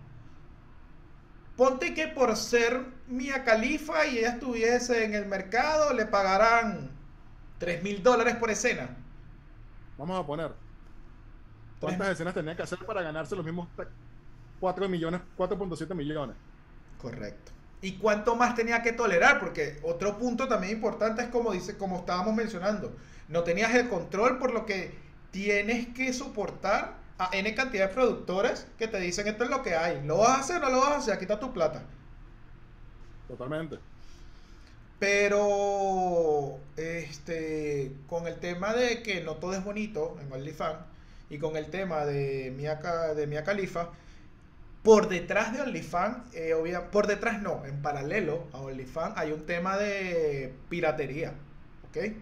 ponte que por ser Mia Califa y ella estuviese en el mercado, le pagarán 3 mil dólares por escena. Vamos a poner. ¿Cuántas escenas tenía que hacer para ganarse los mismos 4 millones, 4.7 millones? Correcto. ¿Y cuánto más tenía que tolerar? Porque otro punto también importante es como dice, como estábamos mencionando, no tenías el control por lo que tienes que soportar a N cantidad de productores que te dicen esto es lo que hay. ¿Lo vas a hacer o no lo vas a hacer? Aquí está tu plata. Totalmente. Pero este con el tema de que no todo es bonito en OnlyFans y con el tema de Mia, de Mia Khalifa, por detrás de OnlyFans, eh, por detrás no, en paralelo a OnlyFans hay un tema de piratería, ¿ok?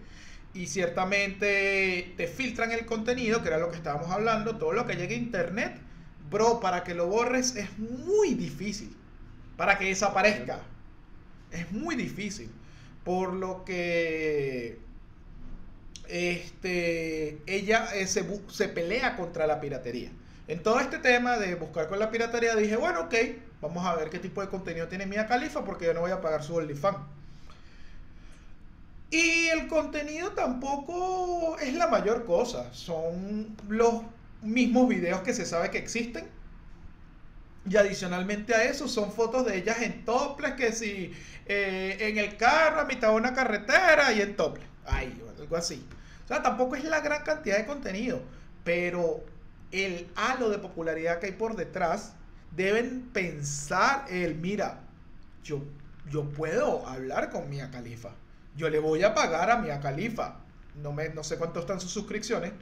Y ciertamente te filtran el contenido, que era lo que estábamos hablando, todo lo que llegue a internet, bro, para que lo borres es muy difícil, para que desaparezca, es muy difícil, por lo que este, ella eh, se, se pelea contra la piratería. En todo este tema de buscar con la piratería dije, bueno, ok, vamos a ver qué tipo de contenido tiene Mia Califa porque yo no voy a pagar su OnlyFans. Y el contenido tampoco es la mayor cosa, son los mismos videos que se sabe que existen. Y adicionalmente a eso son fotos de ellas en toples, que si eh, en el carro, a mitad de una carretera y en toples. Ay, algo así. O sea, tampoco es la gran cantidad de contenido, pero el halo de popularidad que hay por detrás, deben pensar el, mira, yo, yo puedo hablar con Mia Califa. Yo le voy a pagar a Mia Califa. No, me, no sé cuánto están sus suscripciones.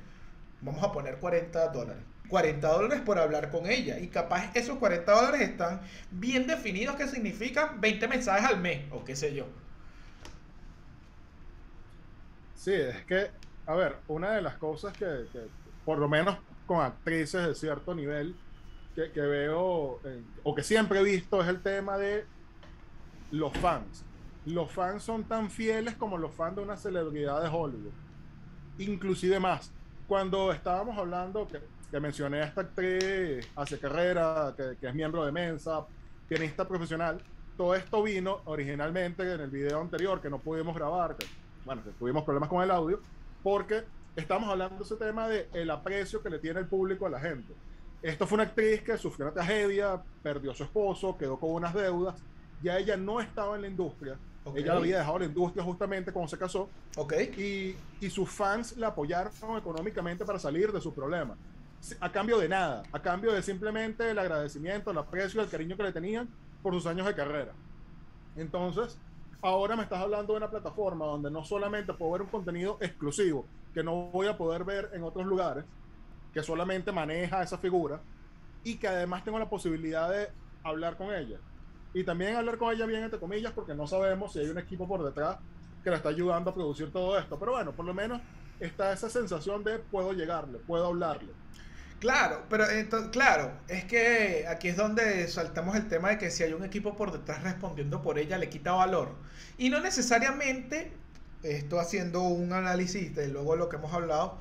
Vamos a poner 40 dólares. 40 dólares por hablar con ella. Y capaz esos 40 dólares están bien definidos que significan 20 mensajes al mes o qué sé yo. Sí, es que, a ver, una de las cosas que, que por lo menos con actrices de cierto nivel que, veo o que siempre he visto es el tema de los fans. Los fans son tan fieles como los fans de una celebridad de Hollywood. Inclusive más. Cuando estábamos hablando, que, que mencioné a esta actriz hace carrera, que, que, es miembro de Mensa, pianista profesional, todo esto vino originalmente en el video anterior que no pudimos grabar, que, bueno, que tuvimos problemas con el audio, porque estamos hablando de ese tema de el aprecio que le tiene el público a la gente. Esto fue una actriz que sufrió una tragedia, perdió a su esposo, quedó con unas deudas, ya ella no estaba en la industria, ella había dejado la industria justamente cuando se casó, okay. y, y sus fans la apoyaron económicamente para salir de su problema, a cambio de nada, a cambio de simplemente el agradecimiento, el aprecio, el cariño que le tenían por sus años de carrera. Entonces, ahora me estás hablando de una plataforma donde no solamente puedo ver un contenido exclusivo, que no voy a poder ver en otros lugares, que solamente maneja esa figura y que además tengo la posibilidad de hablar con ella. Y también hablar con ella bien, entre comillas, porque no sabemos si hay un equipo por detrás que la está ayudando a producir todo esto. Pero bueno, por lo menos está esa sensación de puedo llegarle, puedo hablarle. Claro, pero entonces, claro, es que aquí es donde saltamos el tema de que si hay un equipo por detrás respondiendo por ella, le quita valor. Y no necesariamente esto haciendo un análisis de luego lo que hemos hablado,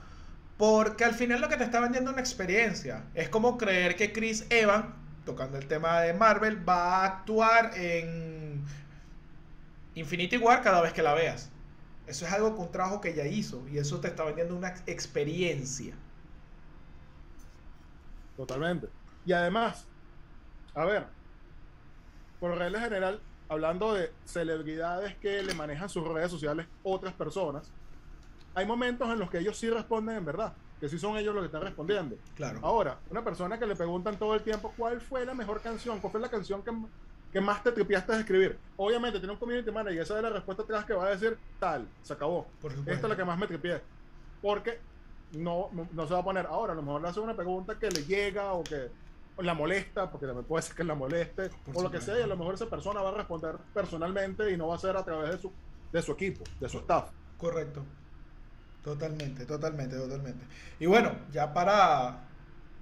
porque al final lo que te está vendiendo es una experiencia. Es como creer que Chris Evans, tocando el tema de Marvel, va a actuar en Infinity War cada vez que la veas. Eso es algo con un trabajo que ella hizo y eso te está vendiendo una experiencia. Totalmente. Y además, a ver, por regla general, hablando de celebridades que le manejan sus redes sociales otras personas, hay momentos en los que ellos sí responden en verdad, que sí son ellos los que están respondiendo. Claro. Ahora, una persona que le preguntan todo el tiempo cuál fue la mejor canción, cuál fue la canción que, que más te tripiaste de escribir. Obviamente tiene un community manager y esa es la respuesta atrás que va a decir tal, se acabó. Por Esta es la que más me tripié. Porque no, no se va a poner ahora, a lo mejor le hace una pregunta que le llega o que la molesta, porque también puede ser que la moleste, Por o lo que sea, y a lo mejor esa persona va a responder personalmente y no va a ser a través de su, de su equipo, de su staff. Correcto. Totalmente, totalmente, totalmente. Y bueno, ya para,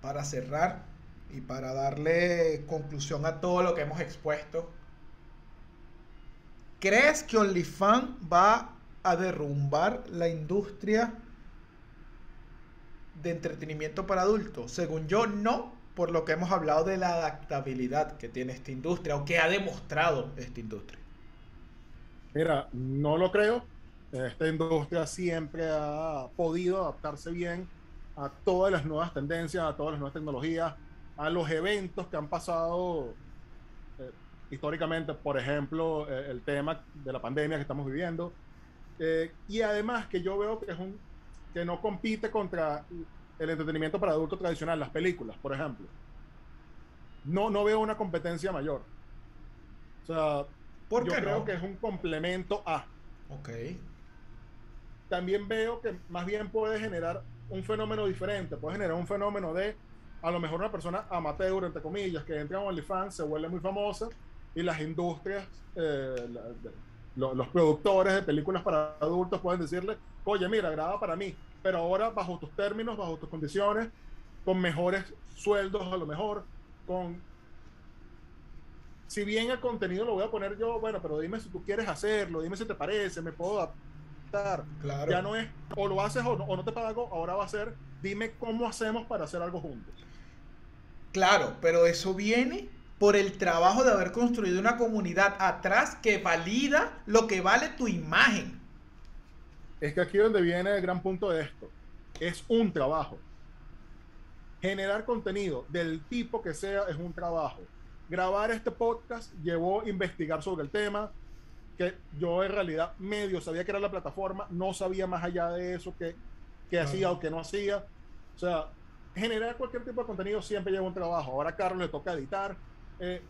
para cerrar y para darle conclusión a todo lo que hemos expuesto, ¿crees que OnlyFans va a derrumbar la industria de entretenimiento para adultos? Según yo, no, por lo que hemos hablado de la adaptabilidad que tiene esta industria o que ha demostrado esta industria. Mira, no lo creo. Esta industria siempre ha podido adaptarse bien a todas las nuevas tendencias, a todas las nuevas tecnologías, a los eventos que han pasado eh, históricamente, por ejemplo, eh, el tema de la pandemia que estamos viviendo. Eh, y además que yo veo que es un que no compite contra el entretenimiento para adultos tradicional, las películas, por ejemplo. No, no veo una competencia mayor. O sea, ¿Por yo creo que es un complemento a. Ok. También veo que más bien puede generar un fenómeno diferente, puede generar un fenómeno de a lo mejor una persona amateur, entre comillas, que entra en OnlyFans, se vuelve muy famosa y las industrias, eh, los productores de películas para adultos pueden decirle, oye, mira, graba para mí, pero ahora bajo tus términos, bajo tus condiciones, con mejores sueldos a lo mejor, con... Si bien el contenido lo voy a poner yo, bueno, pero dime si tú quieres hacerlo, dime si te parece, me puedo Claro. Ya no es o lo haces o no, o no te pago, ahora va a ser dime cómo hacemos para hacer algo juntos. Claro, pero eso viene por el trabajo de haber construido una comunidad atrás que valida lo que vale tu imagen. Es que aquí donde viene el gran punto de esto. Es un trabajo. Generar contenido del tipo que sea es un trabajo. Grabar este podcast llevó a investigar sobre el tema, que yo en realidad medio sabía que era la plataforma, no sabía más allá de eso que, que Claro. hacía o que no hacía. O sea, generar cualquier tipo de contenido siempre lleva un trabajo. Ahora a Carlos le toca editar. eh,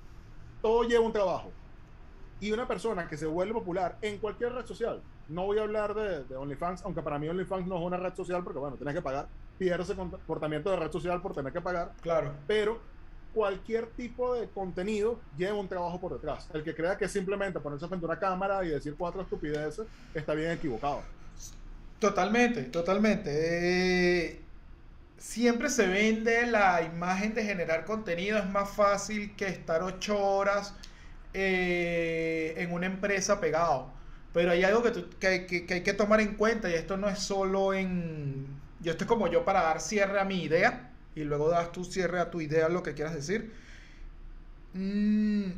todo lleva un trabajo. Y una persona que se vuelve popular en cualquier red social, no voy a hablar de, de OnlyFans, aunque para mí OnlyFans no es una red social porque, bueno, tienes que pagar, pierde ese comportamiento de red social por tener que pagar, Claro. pero cualquier tipo de contenido lleva un trabajo por detrás. El que crea que simplemente ponerse frente a una cámara y decir cuatro estupideces está bien equivocado. Totalmente, totalmente. Eh, siempre se vende la imagen de generar contenido. Es más fácil que estar ocho horas eh, en una empresa pegado. Pero hay algo que- que hay que tomar en cuenta y esto no es solo en... Yo estoy como yo para dar cierre a mi idea y luego das tu cierre a tu idea, lo que quieras decir. Mm,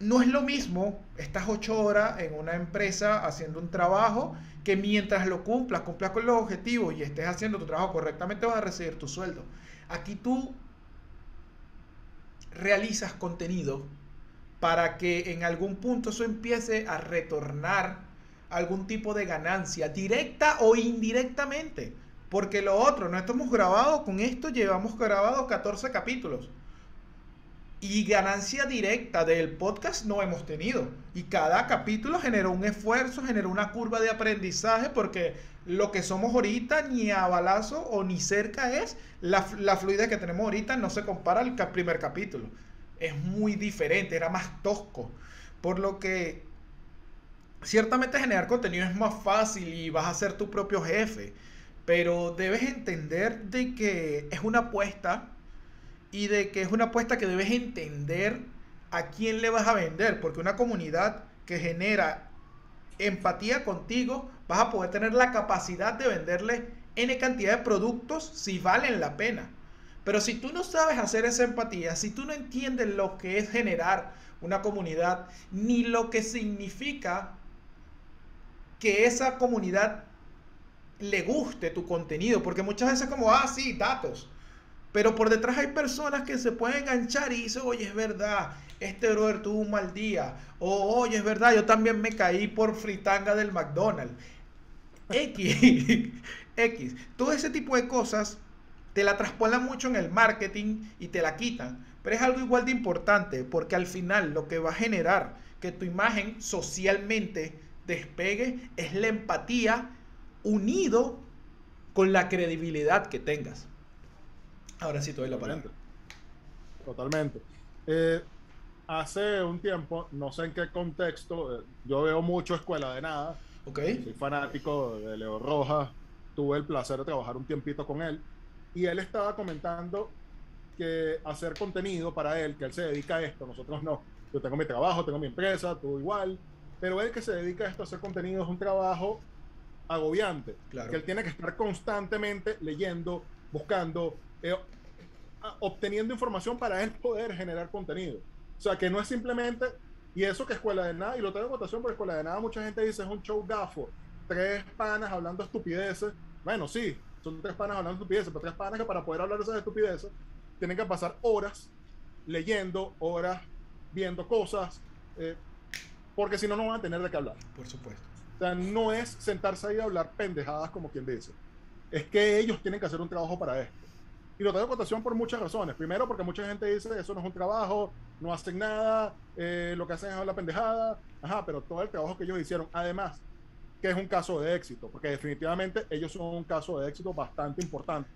no es lo mismo estas ocho horas en una empresa haciendo un trabajo que mientras lo cumplas, cumplas con los objetivos y estés haciendo tu trabajo correctamente vas a recibir tu sueldo. Aquí tú realizas contenido para que en algún punto eso empiece a retornar algún tipo de ganancia, directa o indirectamente. Porque lo otro, no estamos grabados con esto, llevamos grabados 14 capítulos. Y ganancia directa del podcast no hemos tenido. Y cada capítulo generó un esfuerzo, generó una curva de aprendizaje, porque lo que somos ahorita ni a balazo o ni cerca es la, la fluidez que tenemos ahorita, no se compara al primer capítulo. Es muy diferente, era más tosco. Por lo que ciertamente generar contenido es más fácil y vas a ser tu propio jefe. Pero debes entender de que es una apuesta y de que es una apuesta que debes entender a quién le vas a vender, porque una comunidad que genera empatía contigo, vas a poder tener la capacidad de venderle N cantidad de productos si valen la pena. Pero si tú no sabes hacer esa empatía, si tú no entiendes lo que es generar una comunidad, ni lo que significa que esa comunidad le guste tu contenido, porque muchas veces como, ah, sí, datos, pero por detrás hay personas que se pueden enganchar y dicen, oye, es verdad, este brother tuvo un mal día, o oye, es verdad, yo también me caí por fritanga del McDonald's. X, X, todo ese tipo de cosas te la traspolan mucho en el marketing y te la quitan. Pero es algo igual de importante porque al final lo que va a generar que tu imagen socialmente despegue es la empatía unido con la credibilidad que tengas. Ahora sí te doy la palabra. Totalmente. Eh, hace un tiempo, no sé en qué contexto, eh, yo veo mucho Escuela de Nada. Okay. Soy fanático de Leo Rojas. Tuve el placer de trabajar un tiempito con él. Y él estaba comentando que hacer contenido para él, que él se dedica a esto, nosotros no. Yo tengo mi trabajo, tengo mi empresa, tú igual. Pero él que se dedica a esto, a hacer contenido, es un trabajo agobiante. Claro. Que él tiene que estar constantemente leyendo, buscando, eh, obteniendo información para él poder generar contenido. O sea, que no es simplemente, y eso que Escuela de Nada, y lo tengo en votación por Escuela de Nada, mucha gente dice es un show gafo, tres panas hablando estupideces. Bueno, sí, son tres panas hablando estupideces, pero tres panas que para poder hablar de esas estupideces tienen que pasar horas leyendo, horas viendo cosas, eh, porque si no, no van a tener de qué hablar. Por supuesto. Sea, no es sentarse ahí a hablar pendejadas como quien dice. Es que ellos tienen que hacer un trabajo para esto. Y lo en cotación por muchas razones. Primero, porque mucha gente dice, eso no es un trabajo, no hacen nada, eh, lo que hacen es hablar pendejada. Ajá, pero todo el trabajo que ellos hicieron, además, que es un caso de éxito, porque definitivamente ellos son un caso de éxito bastante importante.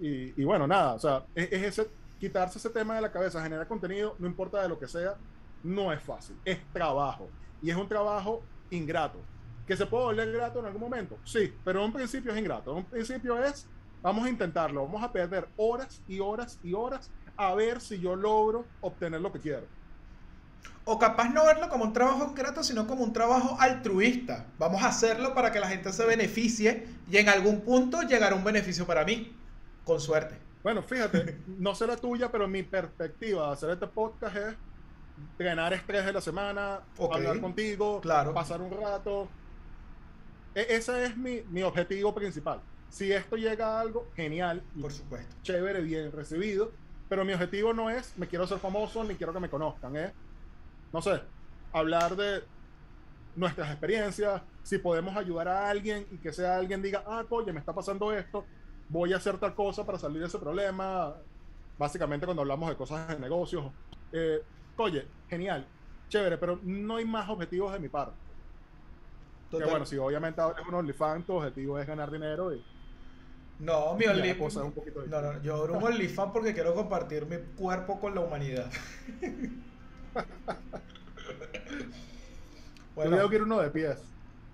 Y, y bueno, nada, o sea, es, es, ese, quitarse ese tema de la cabeza, generar contenido, no importa de lo que sea, no es fácil, es trabajo. Y es un trabajo ingrato. ¿Que se puede volver grato en algún momento? Sí, pero en un principio es ingrato. En un principio es, vamos a intentarlo, vamos a perder horas y horas y horas a ver si yo logro obtener lo que quiero. O capaz no verlo como un trabajo ingrato, sino como un trabajo altruista. Vamos a hacerlo para que la gente se beneficie y en algún punto llegará un beneficio para mí. Con suerte. Bueno, fíjate, no sé la tuya, pero mi perspectiva de hacer este podcast es ganar estrés de la semana, okay. hablar contigo, claro. pasar un rato. E ese es mi, mi, objetivo principal. Si esto llega a algo, genial. Por supuesto. Chévere, bien recibido. Pero mi objetivo no es, me quiero ser famoso, ni quiero que me conozcan. Es, no sé, hablar de nuestras experiencias, si podemos ayudar a alguien y que sea alguien diga, ah, oye, me está pasando esto, voy a hacer tal cosa para salir de ese problema. Básicamente cuando hablamos de cosas de negocios. Eh, oye, genial, chévere, pero no hay más objetivos de mi parte. Que bueno, si obviamente abres un OnlyFans, tu objetivo es ganar dinero y... No, mi OnlyFans... No, no, yo abro un OnlyFans porque quiero compartir mi cuerpo con la humanidad. bueno. Yo quiero uno de pies.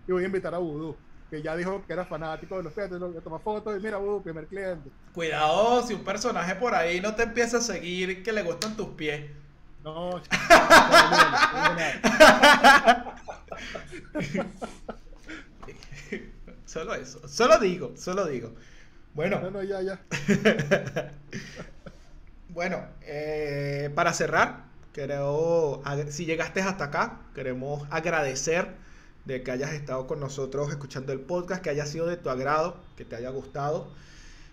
Y voy a invitar a Voodoo que ya dijo que era fanático de los pies, toma fotos y mira, Voodoo, primer cliente. Cuidado si un personaje por ahí no te empieza a seguir que le gustan tus pies. No. solo eso. Solo digo, solo digo. Bueno. No, no, ya, ya. bueno, eh, para cerrar, creo, si llegaste hasta acá, queremos agradecer de que hayas estado con nosotros escuchando el podcast, que haya sido de tu agrado, que te haya gustado,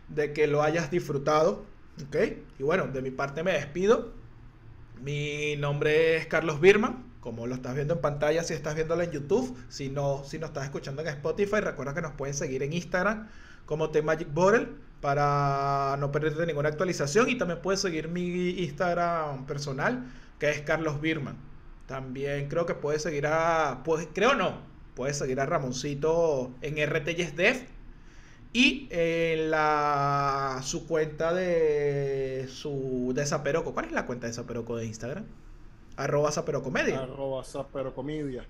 de que lo hayas disfrutado. ¿Ok? Y bueno, de mi parte me despido. Mi nombre es Carlos Birman, como lo estás viendo en pantalla si estás viéndolo en YouTube. Si no, si nos estás escuchando en Spotify, recuerda que nos pueden seguir en Instagram como The Magic Bottle para no perderte ninguna actualización. Y también puedes seguir mi Instagram personal, que es Carlos Birman. También creo que puedes seguir a. Pues, creo no. Puedes seguir a Ramoncito en RTYesDev y en la, su cuenta de su de Zaperoco. ¿Cuál es la cuenta de Zaperoco de Instagram? Arroba Zaperocomedia. Arroba Zaperocomedia.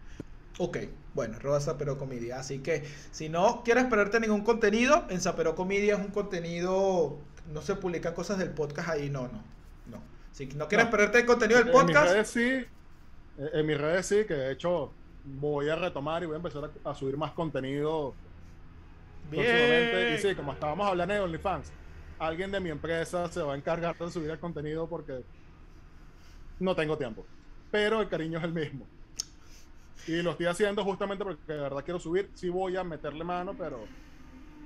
Ok, bueno, arroba Zaperocomedia. Así que si no quieres perderte ningún contenido, en Zaperocomedia es un contenido. No se publican cosas del podcast ahí, no, no. No. Si no quieres no. perderte el contenido del podcast. En mis redes sí. En mis redes sí, que de hecho voy a retomar y voy a empezar a, a subir más contenido Bien. Y sí, como estábamos hablando de OnlyFans, alguien de mi empresa se va a encargar de subir el contenido porque no tengo tiempo. Pero el cariño es el mismo. Y lo estoy haciendo justamente porque de verdad quiero subir. Sí voy a meterle mano, pero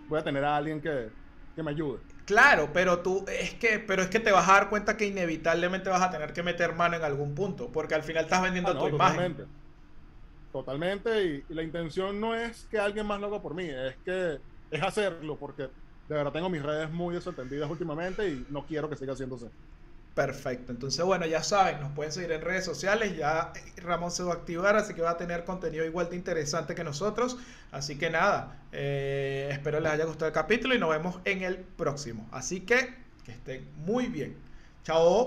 voy a tener a alguien que, que me ayude. Claro, pero tú es que, pero es que te vas a dar cuenta que inevitablemente vas a tener que meter mano en algún punto, porque al final estás vendiendo Ah, no, tu totalmente. imagen. Totalmente. Y, y la intención no es que alguien más lo haga por mí, es que es hacerlo, porque de verdad tengo mis redes muy desatendidas últimamente y no quiero que siga haciéndose. Perfecto. Entonces, bueno, ya saben, nos pueden seguir en redes sociales. Ya Ramón se va a activar, así que va a tener contenido igual de interesante que nosotros. Así que nada, eh, espero les haya gustado el capítulo y nos vemos en el próximo. Así que que estén muy bien. Chao.